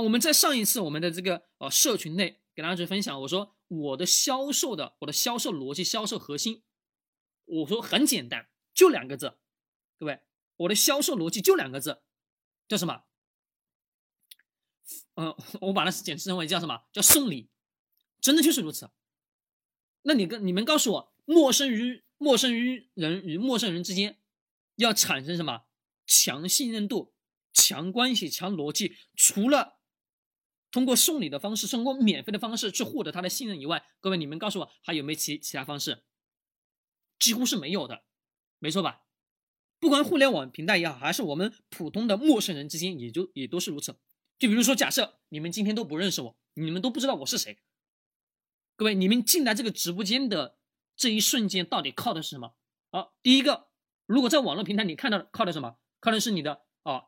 我们在上一次我们的这个呃社群内给大家去分享，我说我的销售的我的销售逻辑、销售核心，我说很简单，就两个字，各位，我的销售逻辑就两个字，叫什么？嗯，我把它简称为叫什么？叫送礼，真的就是如此。那你跟你们告诉我，陌生于陌生于人与陌生人之间，要产生什么强信任度、强关系、强逻辑？除了通过送礼的方式，通过免费的方式去获得他的信任以外，各位你们告诉我还有没有其其他方式？几乎是没有的，没错吧？不管互联网平台也好，还是我们普通的陌生人之间，也就也都是如此。就比如说，假设你们今天都不认识我，你们都不知道我是谁。各位，你们进来这个直播间的这一瞬间，到底靠的是什么？好，第一个，如果在网络平台你看到靠的什么？靠的是你的啊，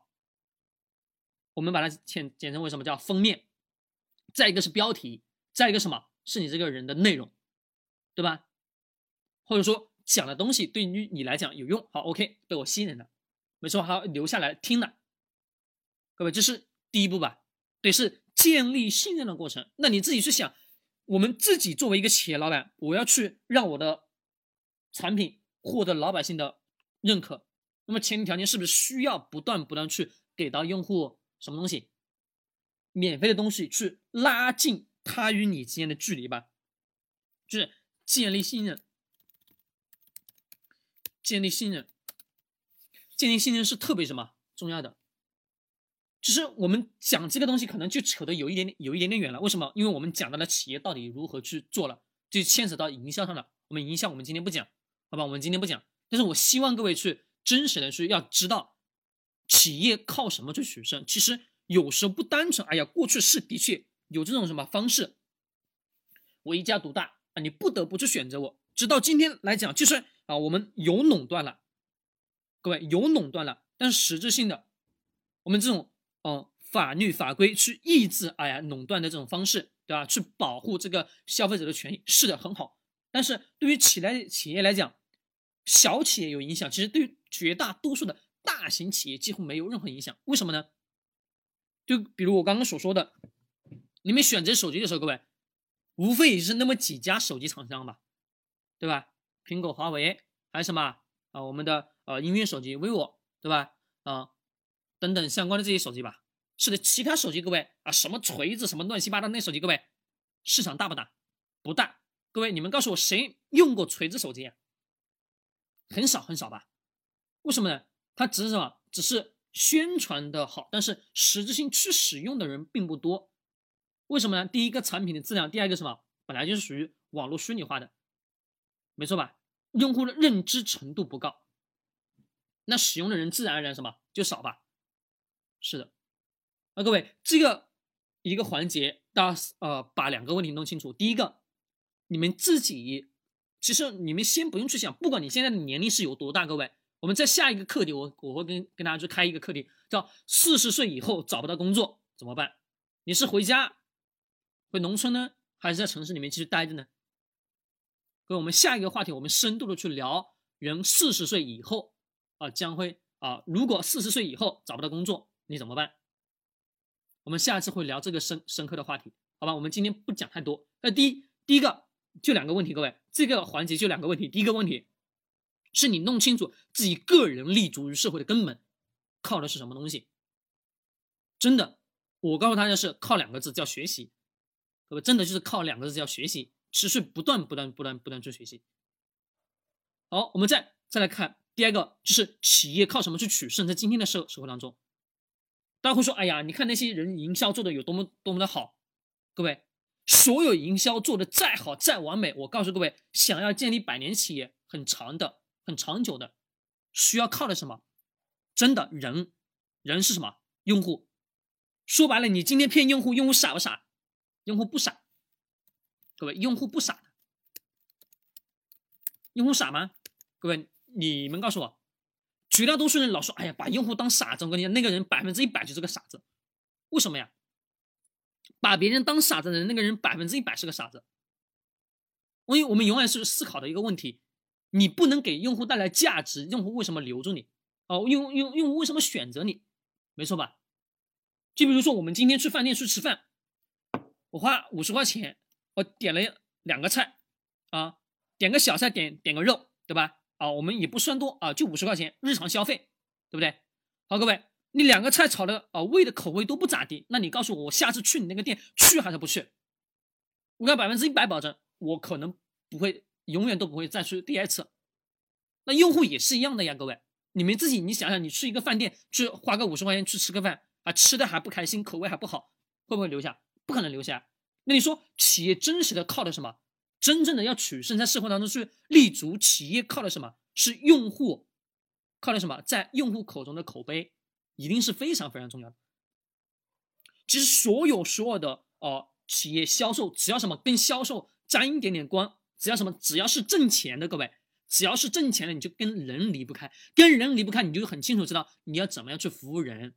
我们把它简简称为什么叫封面？再一个是标题，再一个什么？是你这个人的内容，对吧？或者说讲的东西对于你来讲有用，好，OK，被我吸引了，没错，还留下来听了。各位，这是。第一步吧，对，是建立信任的过程。那你自己去想，我们自己作为一个企业老板，我要去让我的产品获得老百姓的认可，那么前提条件是不是需要不断不断去给到用户什么东西，免费的东西去拉近他与你之间的距离吧？就是建立信任，建立信任，建立信任是特别什么重要的。就是我们讲这个东西，可能就扯得有一点点、有一点点远了。为什么？因为我们讲到了企业到底如何去做了，就牵扯到营销上了。我们营销，我们今天不讲，好吧？我们今天不讲。但是我希望各位去真实的去要知道，企业靠什么去取胜？其实有时候不单纯。哎呀，过去是的确有这种什么方式，我一家独大啊，你不得不去选择我。直到今天来讲，就是啊，我们有垄断了，各位有垄断了，但是实质性的，我们这种。嗯，法律法规去抑制，哎呀，垄断的这种方式，对吧？去保护这个消费者的权益，是的，很好。但是对于企业企业来讲，小企业有影响，其实对于绝大多数的大型企业几乎没有任何影响。为什么呢？就比如我刚刚所说的，你们选择手机的时候，各位，无非也是那么几家手机厂商吧，对吧？苹果、华为，还有什么啊？我们的呃音乐手机，vivo，对吧？啊。等等相关的这些手机吧，是的，其他手机各位啊，什么锤子，什么乱七八糟那手机，各位市场大不大？不大。各位，你们告诉我谁用过锤子手机啊？很少很少吧？为什么呢？它只是什么？只是宣传的好，但是实质性去使用的人并不多。为什么呢？第一个产品的质量，第二个什么？本来就是属于网络虚拟化的，没错吧？用户的认知程度不高，那使用的人自然而然什么就少吧？是的，那各位，这个一个环节，大家呃把两个问题弄清楚。第一个，你们自己其实你们先不用去想，不管你现在的年龄是有多大，各位，我们在下一个课题，我我会跟跟大家去开一个课题，叫四十岁以后找不到工作怎么办？你是回家回农村呢，还是在城市里面继续待着呢？各位，我们下一个话题，我们深度的去聊人四十岁以后啊将会啊，如果四十岁以后找不到工作。你怎么办？我们下一次会聊这个深深刻的话题，好吧？我们今天不讲太多。那第一，第一个就两个问题，各位，这个环节就两个问题。第一个问题是你弄清楚自己个人立足于社会的根本靠的是什么东西。真的，我告诉大家是靠两个字，叫学习。各位，真的就是靠两个字叫学习，持续不断不断不断不断去学习。好，我们再再来看第二个，就是企业靠什么去取胜？在今天的社社会当中。大家会说：“哎呀，你看那些人营销做的有多么多么的好。”各位，所有营销做的再好再完美，我告诉各位，想要建立百年企业，很长的、很长久的，需要靠的什么？真的人，人是什么？用户。说白了，你今天骗用户，用户傻不傻？用户不傻。各位，用户不傻。用户傻吗？各位，你们告诉我。绝大多数人老说：“哎呀，把用户当傻子。”我跟你讲，那个人百分之一百就是个傻子。为什么呀？把别人当傻子的人，那个人百分之一百是个傻子。因为我们永远是思考的一个问题：你不能给用户带来价值，用户为什么留住你？哦，用用用户为什么选择你？没错吧？就比如说我们今天去饭店去吃饭，我花五十块钱，我点了两个菜，啊，点个小菜，点点个肉，对吧？啊，我们也不算多啊，就五十块钱日常消费，对不对？好，各位，你两个菜炒的啊，味的口味都不咋地，那你告诉我，我下次去你那个店去还是不去？我敢百分之一百保证，我可能不会，永远都不会再去第二次。那用户也是一样的呀，各位，你们自己你想想，你去一个饭店去花个五十块钱去吃个饭啊，吃的还不开心，口味还不好，会不会留下？不可能留下。那你说企业真实的靠的什么？真正的要取胜，在社会当中去立足，企业靠的什么？是用户，靠的什么？在用户口中的口碑，一定是非常非常重要的。其实所有所有的呃。企业销售只要什么跟销售沾一点点光，只要什么只要是挣钱的，各位，只要是挣钱的，你就跟人离不开，跟人离不开，你就很清楚知道你要怎么样去服务人，